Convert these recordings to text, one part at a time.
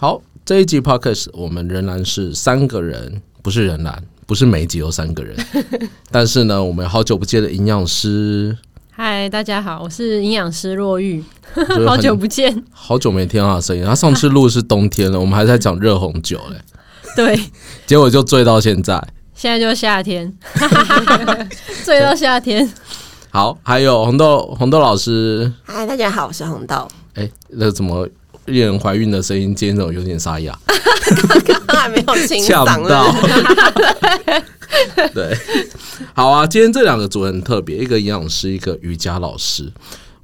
好，这一集 podcast 我们仍然是三个人，不是仍然，不是每一集有三个人，但是呢，我们好久不见的营养师，嗨，大家好，我是营养师若玉，好久不见。好久没听到他的声音。他上次录是冬天了，我们还在讲热红酒嘞，对，结果就醉到现在。现在就夏天，醉到夏天。好，还有红豆红豆老师，嗨，大家好，我是红豆。哎，那怎么令人怀孕的声音，今天怎么有点沙哑？刚刚还没有清呛嗓到了，。对，好啊，今天这两个组很特别，一个营养师，一个瑜伽老师。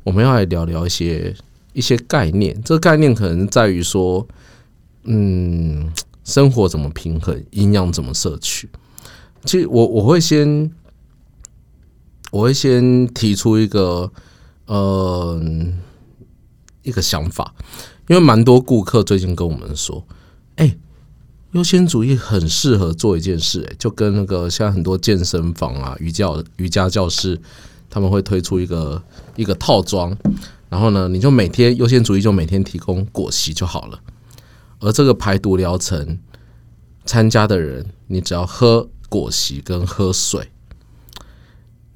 我们要来聊聊一些一些概念，这个概念可能在于说，嗯，生活怎么平衡，营养怎么摄取。其实我我会先，我会先提出一个呃一个想法，因为蛮多顾客最近跟我们说，哎、优先主义很适合做一件事、欸，就跟那个现在很多健身房啊、瑜伽瑜伽教室，他们会推出一个一个套装，然后呢，你就每天优先主义就每天提供果昔就好了，而这个排毒疗程参加的人，你只要喝果昔跟喝水，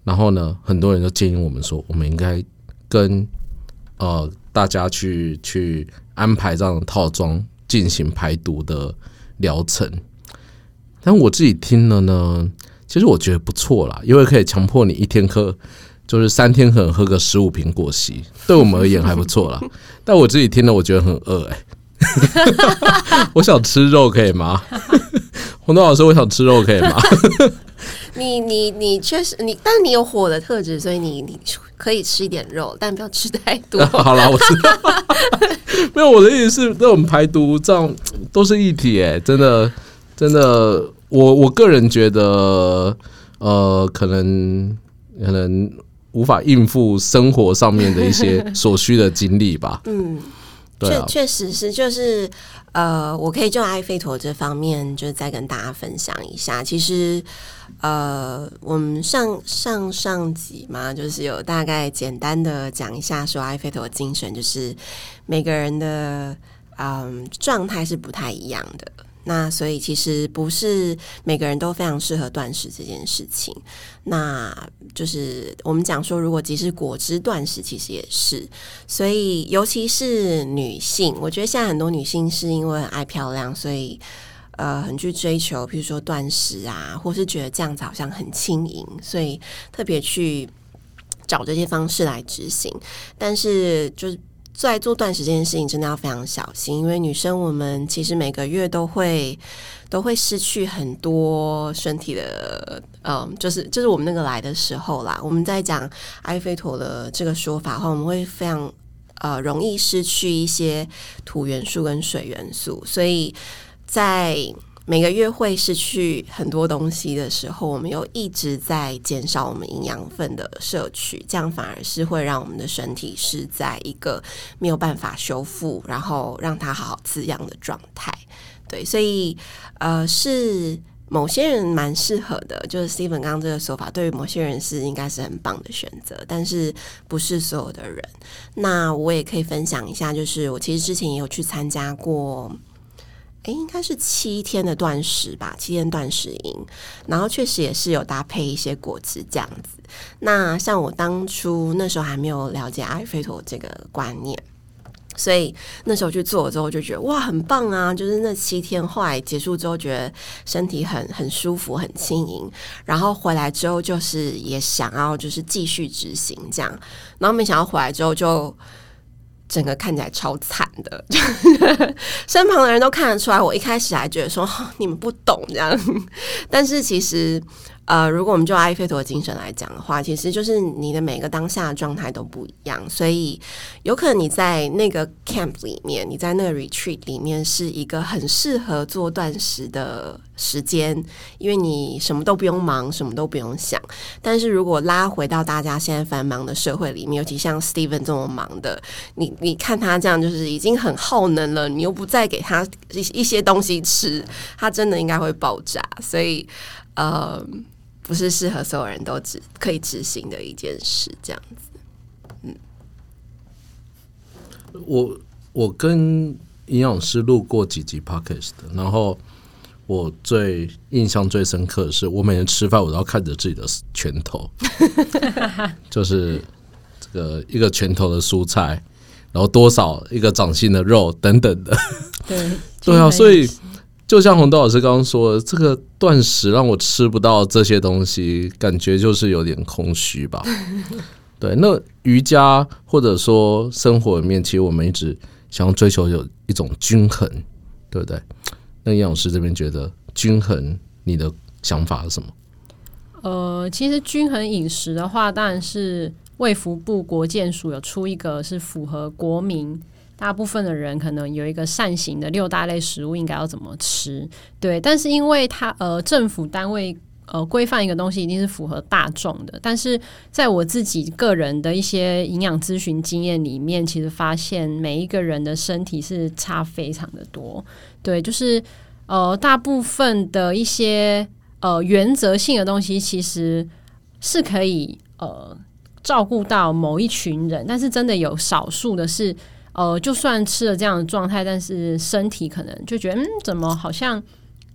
然后呢，很多人就建议我们说，我们应该跟呃大家去去安排这样的套装进行排毒的疗程。但我自己听了呢，其实我觉得不错啦，因为可以强迫你一天喝，就是三天可能喝个十五瓶果昔，对我们而言还不错啦。但我自己听了，我觉得很饿哎、我想吃肉可以吗？红豆老师，我想吃肉可以吗？你你你确实你，但你有火的特质，所以你你可以吃一点肉，但不要吃太多。好啦，我知道。没有，我的意思是，这种排毒这样都是一体哎、真的真的，我我个人觉得，呃，可能可能无法应付生活上面的一些所需的精力吧。嗯，确确实是，就是呃，我可以就埃菲陀这方面，就是再跟大家分享一下。其实呃，我们上上上集嘛，就是有大概简单的讲一下，说埃菲陀精神，就是每个人的嗯状态是不太一样的。那所以其实不是每个人都非常适合断食这件事情。那就是我们讲说，如果即使果汁断食，其实也是。所以尤其是女性，我觉得现在很多女性是因为爱漂亮，所以呃很去追求，譬如说断食啊，或是觉得这样子好像很轻盈，所以特别去找这些方式来执行。但是就是在做断食这件事情，真的要非常小心，因为女生我们其实每个月都会都会失去很多身体的，嗯，就是就是我们那个来的时候啦。我们在讲埃菲陀的这个说法的话，我们会非常呃容易失去一些土元素跟水元素，所以在每个月会失去很多东西的时候，我们又一直在减少我们营养分的摄取，这样反而是会让我们的身体是在一个没有办法修复，然后让它好好滋养的状态。对，所以呃是。某些人蛮适合的，就是 Steven 刚刚这个说法，对于某些人是应该是很棒的选择，但是不是所有的人。那我也可以分享一下，就是我其实之前也有去参加过，诶，应该是七天的断食吧，七天断食营，然后确实也是有搭配一些果汁这样子。那像我当初那时候还没有了解阿菲陀这个观念。所以那时候去做之后，就觉得哇，很棒啊！就是那七天，后来结束之后，觉得身体很很舒服，很轻盈。然后回来之后，就是也想要就是继续执行这样，然后没想到回来之后就整个看起来超惨的，身旁的人都看得出来。我一开始还觉得说、你们不懂这样，但是其实呃，如果我们就埃菲陀精神来讲的话，其实就是你的每个当下的状态都不一样，所以有可能你在那个 camp 里面，你在那个 retreat 里面是一个很适合做断食的时间，因为你什么都不用忙，什么都不用想。但是如果拉回到大家现在繁忙的社会里面，尤其像 Steven 这么忙的，你你看他这样就是已经很耗能了，你又不再给他一一些东西吃，他真的应该会爆炸。所以呃，不是适合所有人都执可以执行的一件事，这样子。嗯我我跟营养师录过几集 podcast 的，然后我最印象最深刻的是，我每天吃饭我都要看着自己的拳头，就是这个一个拳头的蔬菜，然后多少一个掌心的肉等等的。对 对啊，所以就像洪豆老师刚刚说的，这个断食让我吃不到这些东西，感觉就是有点空虚吧。对，那瑜伽或者说生活里面，其实我们一直想要追求有一种均衡，对不对？那营养师这边觉得均衡，你的想法是什么？呃，其实均衡饮食的话，当然是卫福部国健署有出一个是符合国民大部分的人可能有一个善行的六大类食物应该要怎么吃。对，但是因为它呃政府单位呃规范一个东西一定是符合大众的，但是在我自己个人的一些营养咨询经验里面，其实发现每一个人的身体是差非常的多。对，就是呃大部分的一些。呃，原则性的东西其实是可以呃照顾到某一群人，但是真的有少数的是，呃，就算吃了这样的状态，但是身体可能就觉得，嗯，怎么好像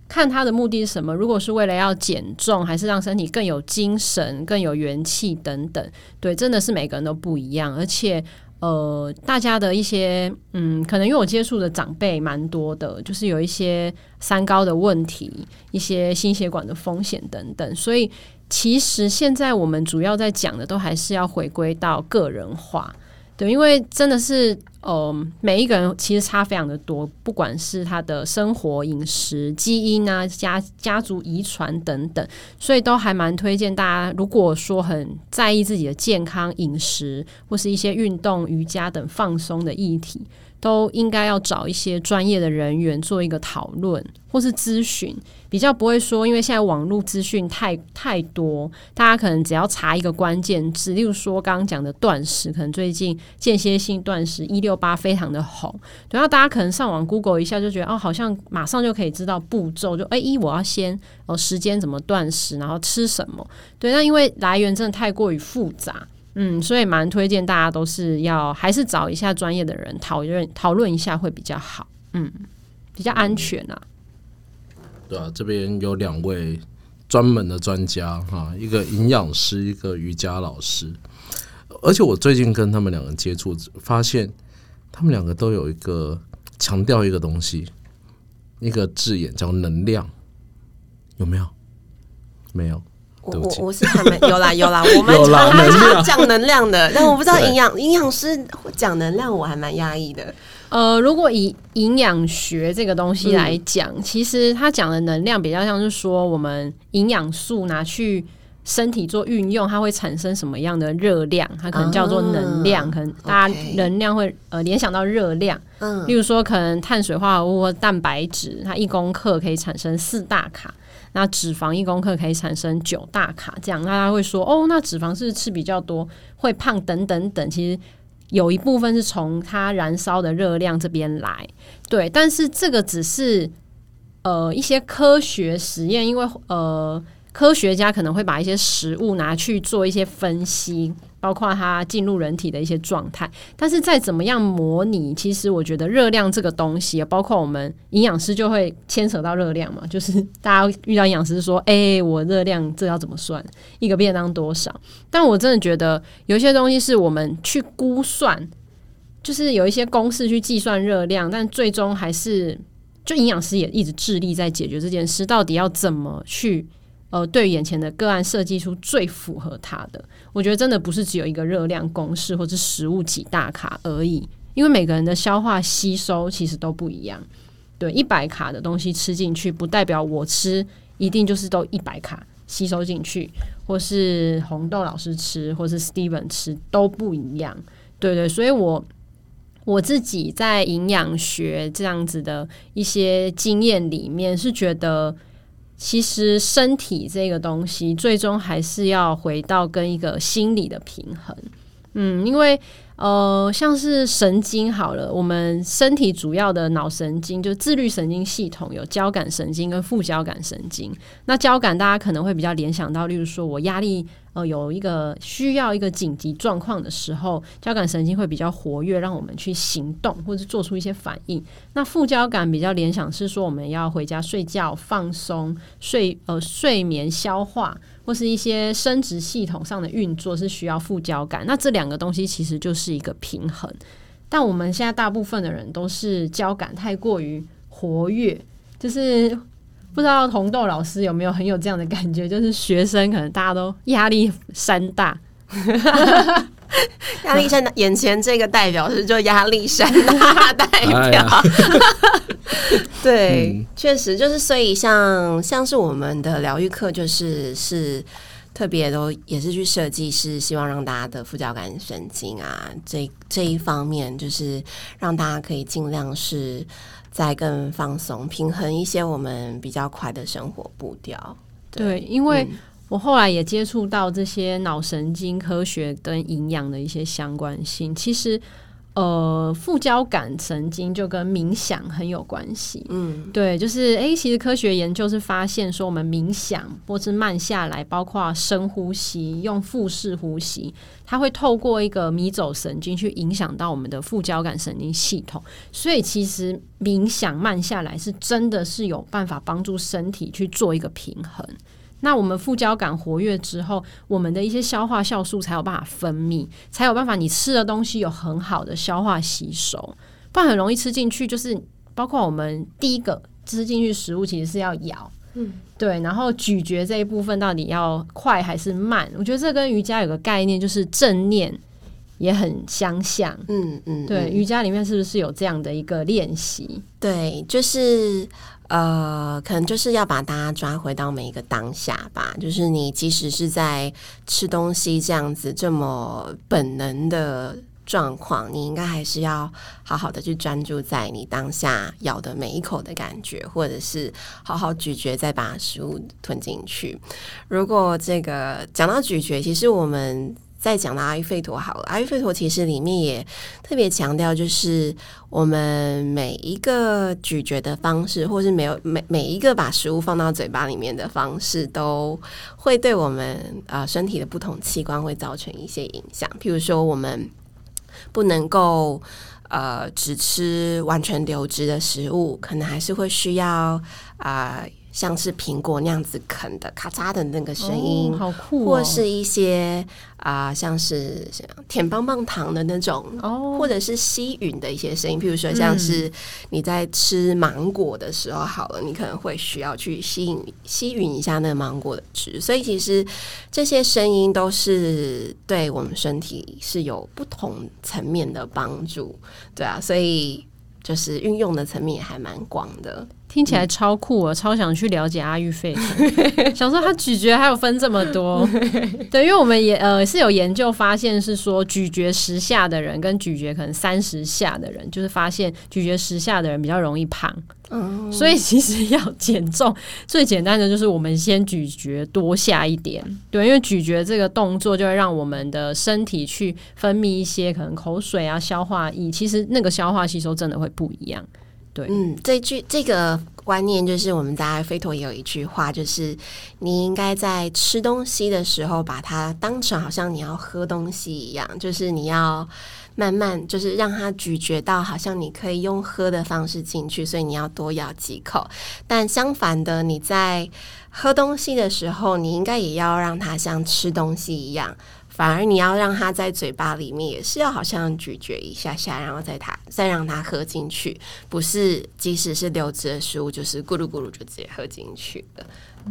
看他的目的是什么？如果是为了要减重，还是让身体更有精神、更有元气等等？对，真的是每个人都不一样，而且。呃，大家的一些嗯，可能因为我接触的长辈蛮多的，就是有一些三高的问题，一些心血管的风险等等，所以其实现在我们主要在讲的都还是要回归到个人化。对，因为真的是，呃，每一个人其实差非常的多，不管是他的生活、饮食、基因啊、家家族遗传等等，所以都还蛮推荐大家，如果说很在意自己的健康、饮食或是一些运动、瑜伽等放松的议题。都应该要找一些专业的人员做一个讨论或是咨询，比较不会说，因为现在网络资讯太太多，大家可能只要查一个关键字，例如说刚刚讲的断食，可能最近间歇性断食一六八非常的红，然后大家可能上网 Google 一下就觉得哦，好像马上就可以知道步骤，就哎一我要先哦时间怎么断食，然后吃什么，对，那因为来源真的太过于复杂。嗯，所以蛮推荐大家都是要还是找一下专业的人讨论讨论一下会比较好，嗯，比较安全啊。对啊，这边有两位专门的专家哈，一个营养师，一个瑜伽老师，而且我最近跟他们两个接触，发现他们两个都有一个强调一个东西，一个字眼叫能量，有没有？没有。我我我是还没有啦有啦，我们 常讲能量的，但我不知道营养营养师讲能量，我还蛮压抑的。呃，如果以营养学这个东西来讲，其实他讲的能量比较像是说，我们营养素拿去身体做运用，它会产生什么样的热量？它可能叫做能量，可能大家能量会呃联想到热量。嗯，例如说，可能碳水化合物或蛋白质，它一公克可以产生四大卡。那脂肪一公克可以产生九大卡，这样大家会说哦，那脂肪是吃比较多会胖等等等。其实有一部分是从它燃烧的热量这边来，对。但是这个只是呃一些科学实验，因为呃科学家可能会把一些食物拿去做一些分析。包括它进入人体的一些状态，但是再怎么样模拟，其实我觉得热量这个东西，包括我们营养师就会牵扯到热量嘛。就是大家遇到营养师说：“哎，我热量这要怎么算？一个便当多少？”但我真的觉得有些东西是我们去估算，就是有一些公式去计算热量，但最终还是就营养师也一直致力在解决这件事，到底要怎么去。呃，对眼前的个案设计出最符合他的，我觉得真的不是只有一个热量公式或者食物几大卡而已，因为每个人的消化吸收其实都不一样。对，一百卡的东西吃进去，不代表我吃一定就是都一百卡吸收进去，或是红豆老师吃，或是 Steven 吃都不一样。对对，所以我我自己在营养学这样子的一些经验里面是觉得。其实身体这个东西，最终还是要回到跟一个心理的平衡。嗯，因为呃，像是神经好了，我们身体主要的脑神经就自律神经系统有交感神经跟副交感神经。那交感大家可能会比较联想到，例如说我压力呃有一个需要一个紧急状况的时候，交感神经会比较活跃，让我们去行动或者做出一些反应。那副交感比较联想是说我们要回家睡觉、放松、睡呃睡眠、消化或是一些生殖系统上的运作是需要副交感。那这两个东西其实就是一个平衡。但我们现在大部分的人都是交感太过于活跃，就是不知道红豆老师有没有很有这样的感觉，就是学生可能大家都压力山大，压力山大，眼前这个代表是就压力山大 代表，对，确实就是所以像像是我们的疗愈课就是是。特别都也是去设计，是希望让大家的副交感神经啊，这这一方面，就是让大家可以尽量是在更放松、平衡一些我们比较快的生活步调。对，因为我后来也接触到这些脑神经科学跟营养的一些相关性，其实。呃，副交感神经就跟冥想很有关系。嗯，对，就是诶，其实科学研究是发现说，我们冥想或是慢下来，包括深呼吸、用腹式呼吸，它会透过一个迷走神经去影响到我们的副交感神经系统。所以，其实冥想慢下来是真的是有办法帮助身体去做一个平衡。那我们副交感活跃之后，我们的一些消化酵素才有办法分泌，才有办法你吃的东西有很好的消化吸收，不然很容易吃进去。就是包括我们第一个吃进去食物，其实是要咬，嗯，对，然后咀嚼这一部分到底要快还是慢？我觉得这跟瑜伽有个概念，就是正念也很相像。嗯嗯，对，瑜伽里面是不是有这样的一个练习？对，就是。呃，可能就是要把大家抓回到每一个当下吧。就是你即使是在吃东西这样子这么本能的状况，你应该还是要好好的去专注在你当下咬的每一口的感觉，或者是好好咀嚼再把食物吞进去。如果这个讲到咀嚼，其实我们。再讲到阿育吠陀好了，阿育吠陀其实里面也特别强调，就是我们每一个咀嚼的方式，或是没有每每一个把食物放到嘴巴里面的方式，都会对我们啊身体的不同器官会造成一些影响。譬如说，我们不能够呃只吃完全流质的食物，可能还是会需要啊。像是苹果那样子啃的咔嚓的那个声音，好酷，或是一些啊，像是舔棒棒糖的那种，哦，或者是吸吮的一些声音，譬如说像是你在吃芒果的时候，好了，你可能会需要去吸引吸吮一下那个芒果的汁，所以其实这些声音都是对我们身体是有不同层面的帮助，对啊，所以就是运用的层面也还蛮广的。听起来超酷啊！超想去了解阿育吠陀，想说他咀嚼还有分这么多。对，因为我们也呃是有研究发现，是说咀嚼十下的人跟咀嚼可能三十下的人，就是发现咀嚼十下的人比较容易胖。嗯，所以其实要减重，最简单的就是我们先咀嚼多下一点。对，因为咀嚼这个动作就会让我们的身体去分泌一些可能口水啊、消化液，其实那个消化吸收真的会不一样。对，嗯，这句这个观念就是我们在飞陀也有一句话，就是你应该在吃东西的时候，把它当成好像你要喝东西一样，就是你要慢慢，就是让它咀嚼到好像你可以用喝的方式进去，所以你要多咬几口。但相反的，你在喝东西的时候，你应该也要让它像吃东西一样。反而你要让它在嘴巴里面也是要好像咀嚼一下下，然后再它再让它喝进去，不是即使是流质的食物，就是咕噜咕噜就直接喝进去的。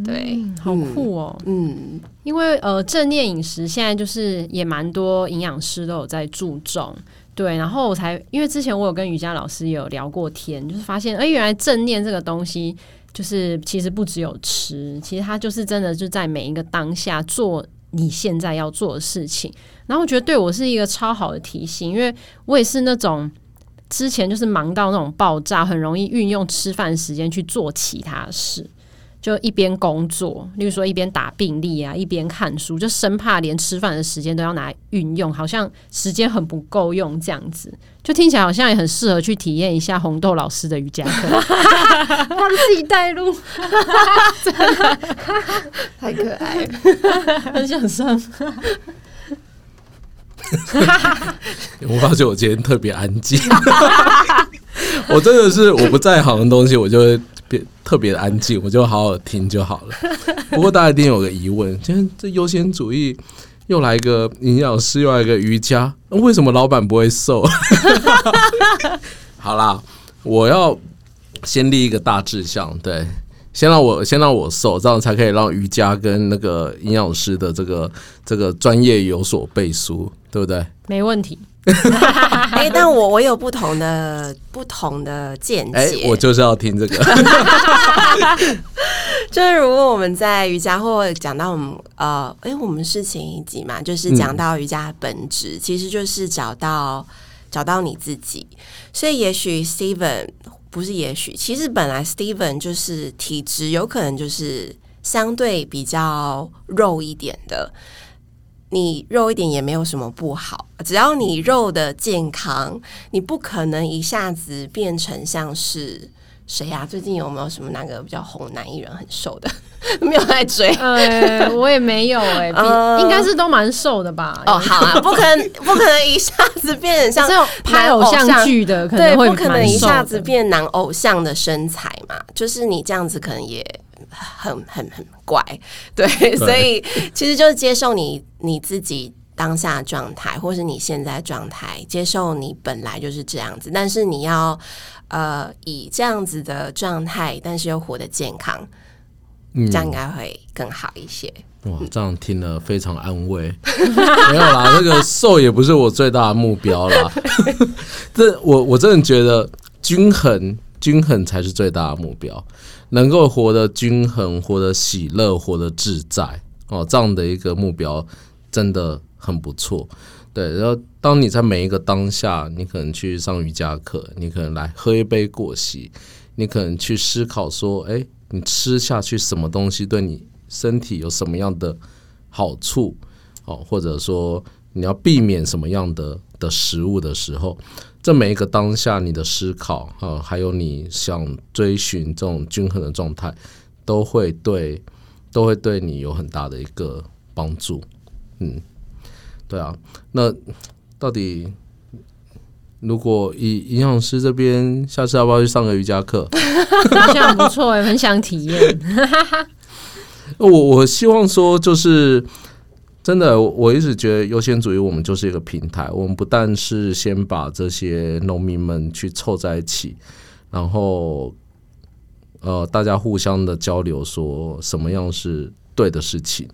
对，好酷哦。嗯，因为呃正念饮食现在就是也蛮多营养师都有在注重。对，然后我才因为之前我有跟瑜伽老师有聊过天，就是发现哎原来正念这个东西就是其实不只有吃，其实它就是真的就在每一个当下做。你现在要做的事情，然后我觉得对我是一个超好的提醒，因为我也是那种之前就是忙到那种爆炸，很容易运用吃饭时间去做其他事。就一边工作，例如说一边打病历啊，一边看书，就生怕连吃饭的时间都要拿来运用，好像时间很不够用这样子。就听起来好像也很适合去体验一下红豆老师的瑜伽课，帮自己带路，太可爱了。很想上。我发觉我今天特别安静，我真的是我不在行的东西，我就会变特别的安静，我就好好听就好了。不过大家一定有个疑问，今天这优先主义又来一个营养师，又来一个瑜伽，为什么老板不会瘦？好啦，我要先立一个大志向，对。先让我先让我瘦，这样才可以让瑜伽跟那个营养师的这个这个专业有所背书，对不对？没问题。哎，但我我有不同的不同的见解，我就是要听这个。就是如果我们在瑜伽或讲到我们呃，哎，我们是前一集嘛，就是讲到瑜伽本质，其实就是找到找到你自己。所以也许 Steven。不是，也许其实本来 Steven 就是体质有可能就是相对比较肉一点的，你肉一点也没有什么不好，只要你肉的健康，你不可能一下子变成像是谁呀？最近有没有什么那个比较红男艺人很瘦的？没有在追，呃，我也没有 哎，应该是都蛮瘦的吧？哦，好啊，不可能，不可能一下子变成像 拍偶像剧的，对，不可能一下子变男偶像的身材嘛？就是你这样子可能也很很很怪，对，所以其实就是接受你你自己当下状态，或是你现在状态，接受你本来就是这样子，但是你要呃以这样子的状态，但是又活得健康。嗯这样应该会更好一些。哇，这样听了非常安慰。没有啦，那个瘦也不是我最大的目标啦。这我我真的觉得均衡，均衡才是最大的目标。能够活得均衡，活得喜乐，活得自在哦，这样的一个目标真的很不错。对，然后当你在每一个当下，你可能去上瑜伽课，你可能来喝一杯过膝，你可能去思考说，哎。你吃下去什么东西对你身体有什么样的好处？哦，或者说你要避免什么样的的食物的时候，这每一个当下你的思考啊，还有你想追寻这种均衡的状态，都会对都会对你有很大的一个帮助。嗯，对啊，那到底？如果以营养师这边，下次要不要去上个瑜伽课？好像不错，很想体验。我我希望说，就是真的，我一直觉得优先主义，我们就是一个平台。我们不但是先把这些农民们去凑在一起，然后呃，大家互相的交流，说什么样是对的事情，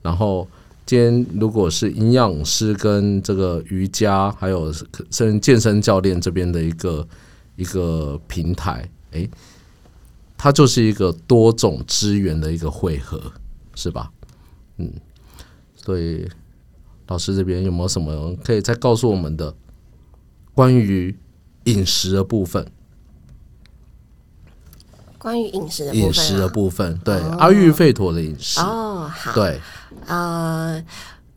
然后。今天如果是营养师跟这个瑜伽，还有甚至健身教练这边的一个一个平台，诶，它就是一个多种资源的一个汇合，是吧？嗯，所以老师这边有没有什么可以再告诉我们的关于饮食的部分？关于饮食的饮食的部分，对阿育吠陀的饮食哦，好，对。呃，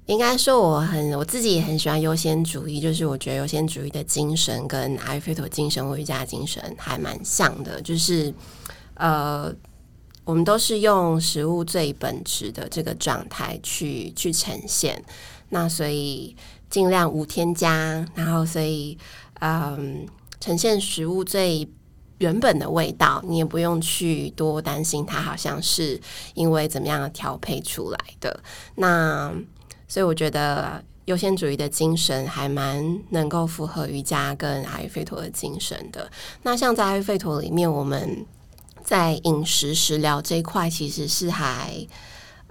应该说我很我自己也很喜欢优先主义，就是我觉得优先主义的精神跟阿育吠陀精神或瑜伽精神还蛮像的，就是呃，我们都是用食物最本质的这个状态去去呈现，那所以尽量无添加，然后所以嗯，呈现食物最。原本的味道，你也不用去多担心它，好像是因为怎么样调配出来的。那所以我觉得优先主义的精神还蛮能够符合瑜伽跟阿育吠陀的精神的。那像在阿育吠陀里面，我们在饮食食疗这一块，其实是还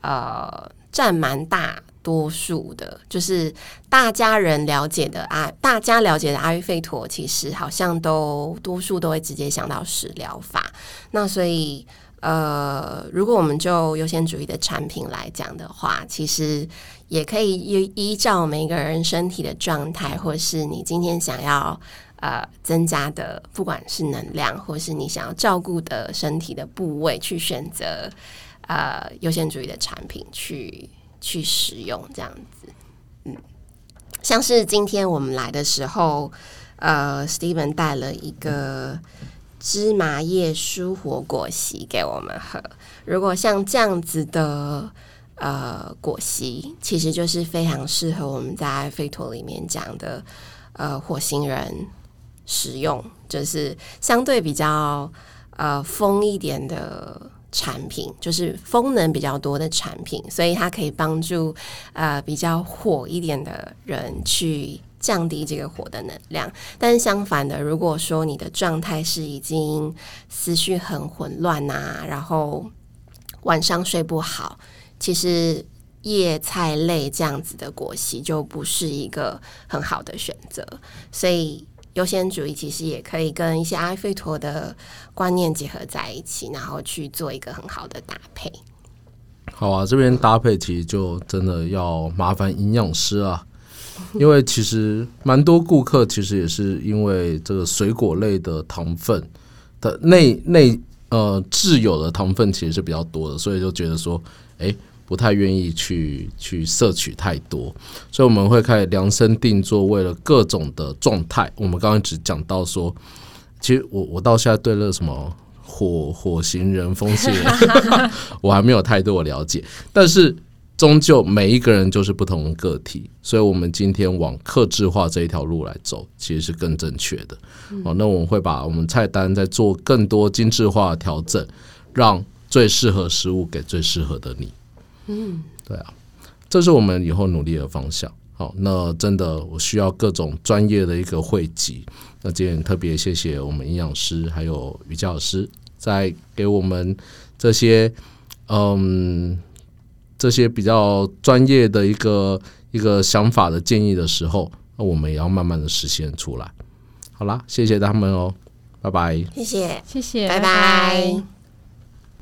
呃占蛮大。多数的，就是大家人了解的阿，大家了解的阿育吠陀，其实好像都多数都会直接想到食疗法。那所以，呃，如果我们就优先主义的产品来讲的话，其实也可以依依照每个人身体的状态，或是你今天想要呃增加的，不管是能量或是你想要照顾的身体的部位，去选择呃优先主义的产品去去使用，这样子。嗯，像是今天我们来的时候，呃，Steven 带了一个芝麻叶舒活果昔给我们喝。如果像这样子的。呃，果昔其实就是非常适合我们在费陀里面讲的呃火星人使用，就是相对比较呃风一点的产品，就是风能比较多的产品，所以它可以帮助呃比较火一点的人去降低这个火的能量。但是相反的，如果说你的状态是已经思绪很混乱呐，然后晚上睡不好。其实叶菜类这样子的果昔就不是一个很好的选择，所以优先主义其实也可以跟一些阿费陀的观念结合在一起，然后去做一个很好的搭配。好啊，这边搭配其实就真的要麻烦营养师啊，因为其实蛮多顾客其实也是因为这个水果类的糖分的内内呃自有的糖分其实是比较多的，所以就觉得说，哎。不太愿意去去摄取太多，所以我们会开始量身定做，为了各种的状态。我们刚刚只讲到说，其实我我到现在对那什么火火星人、风系人，我还没有太多的了解。但是终究每一个人就是不同的个体，所以我们今天往克制化这一条路来走，其实是更正确的。哦，那我们会把我们菜单再做更多精致化的调整，让最适合食物给最适合的你。嗯，对啊，这是我们以后努力的方向。好，那真的我需要各种专业的一个汇集。那今天特别谢谢我们营养师还有瑜伽老师，在给我们这些嗯这些比较专业的一个一个想法的建议的时候，那我们也要慢慢的实现出来。好啦，谢谢他们哦，拜拜，谢谢，谢谢，拜拜。